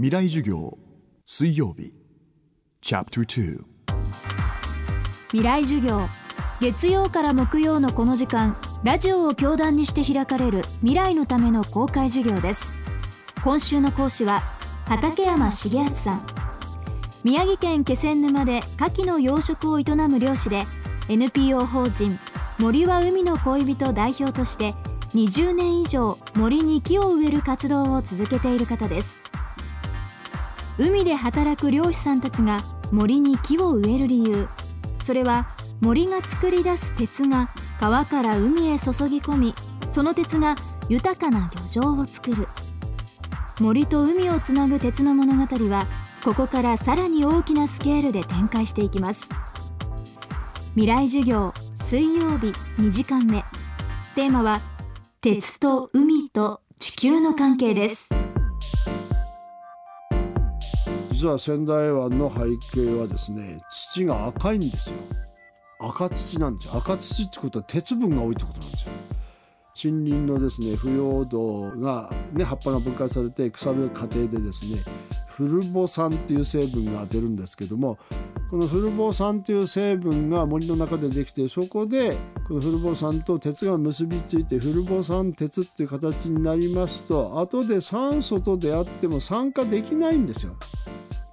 未来授業水曜日チャプター未来授業月曜から木曜のこの時間ラジオを教壇にして開かれる未来のための公開授業です。今週の講師は畠山重敦さん。宮城県気仙沼で牡蠣の養殖を営む漁師で NPO 法人森は海の恋人代表として20年以上森に木を植える活動を続けている方です。海で働く漁師さんたちが森に木を植える理由。それは森が作り出す鉄が川から海へ注ぎ込みその鉄が豊かな漁場を作る。森と海をつなぐ鉄の物語はここからさらに大きなスケールで展開していきます。未来授業水曜日2時間目。テーマは鉄と海と地球の関係です。実は仙台湾の背景はですね土が赤いんですよ。赤土なんですよ。赤土ってことは鉄分が多いってことなんですよ。森林のですね腐葉土が、ね、葉っぱが分解されて腐る過程でですねフルボ酸っていう成分が出るんですけどもこのフルボ酸という成分が森の中でできてそこでこのフルボ酸と鉄が結びついてフルボ酸鉄っていう形になりますと後で酸素と出会っても酸化できないんですよ。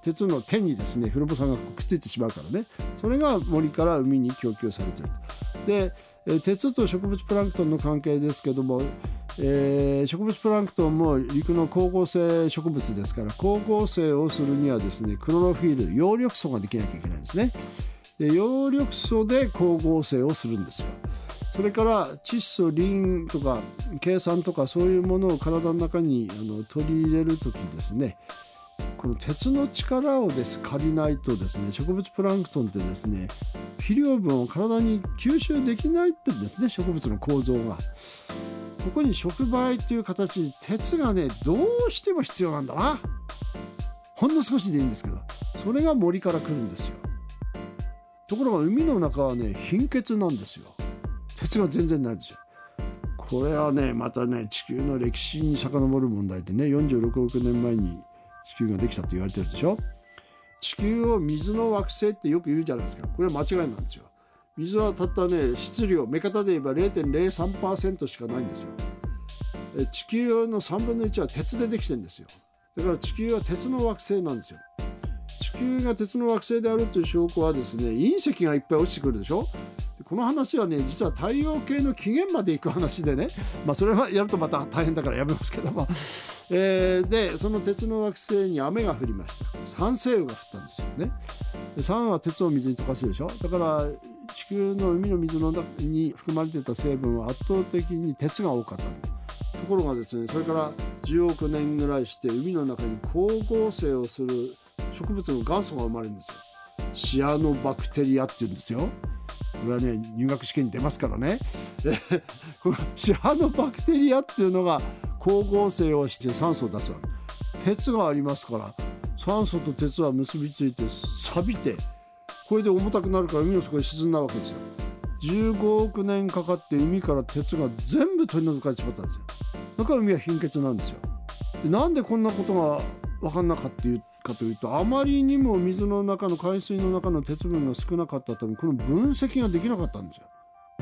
鉄の手にですねフルボ酸がくっついてしまうからね。それが森から海に供給されてるで鉄と植物プランクトンの関係ですけどもえー、植物プランクトンも陸の光合成植物ですから光合成をするにはですねクロロフィール葉緑素ができなきゃいけないんですね。で葉緑素で光合成をするんですよ。それから窒素リンとか計算とかそういうものを体の中にあの取り入れる時ですね。この鉄の力をです借りないとですね植物プランクトンってですね肥料分を体に吸収できないってんですね植物の構造が。ここに触媒という形で鉄がねどうしても必要なんだな。ほんの少しでいいんですけどそれが森から来るんですよ。ところが海の中はね貧血なんですよ。鉄が全然ないんですよ。これはねまたね地球の歴史に遡る問題でね46億年前に地球ができたと言われてるでしょ？地球を水の惑星ってよく言うじゃないですか。これは間違いなんですよ。水はたったね質量目方で言えば0.03%しかないんですよ。地球の3分の1は鉄でできてるんですよ。だから地球は鉄の惑星なんですよ。地球が鉄の惑星であるという証拠はですね隕石がいっぱい落ちてくるでしょ？この話はね実は太陽系の起源まで行く話でね。まあそれはやるとまた大変だからやめますけども、えー、でその鉄の惑星に雨が降りました。酸性雨が降ったんですよね。酸は鉄を水に溶かすでしょ。だから地球の海の水の中に含まれてた成分は圧倒的に鉄が多かったと。ころがですねそれから10億年ぐらいして海の中に光合成をする植物の元祖が生まれるんですよ。シアノバクテリアっていうんですよ。これはね入学試験に出ますからね。このシアノバクテリアっていうのが光合成をして酸素を出すわけ。鉄がありますから酸素と鉄は結びついて錆びてこれで重たくなるから海の底に沈んだわけですよ。15億年かかって海から鉄が全部取り除かれてしまったんですよ。だから海は貧血なんですよ。なんでこんなことが分かんなかったかというとあまりにも水の中の海水の中の鉄分が少なかったためこの分析ができなかったんですよ。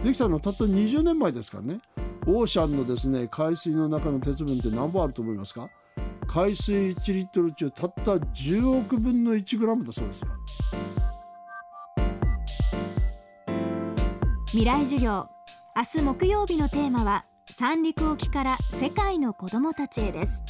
できたのはたった20年前ですからね。オーシャンのですね海水の中の鉄分って何本あると思いますか？海水1リットル中たった10億分の1グラムだそうですよ。未来授業。明日木曜日のテーマは三陸沖から世界の子どもたちへです。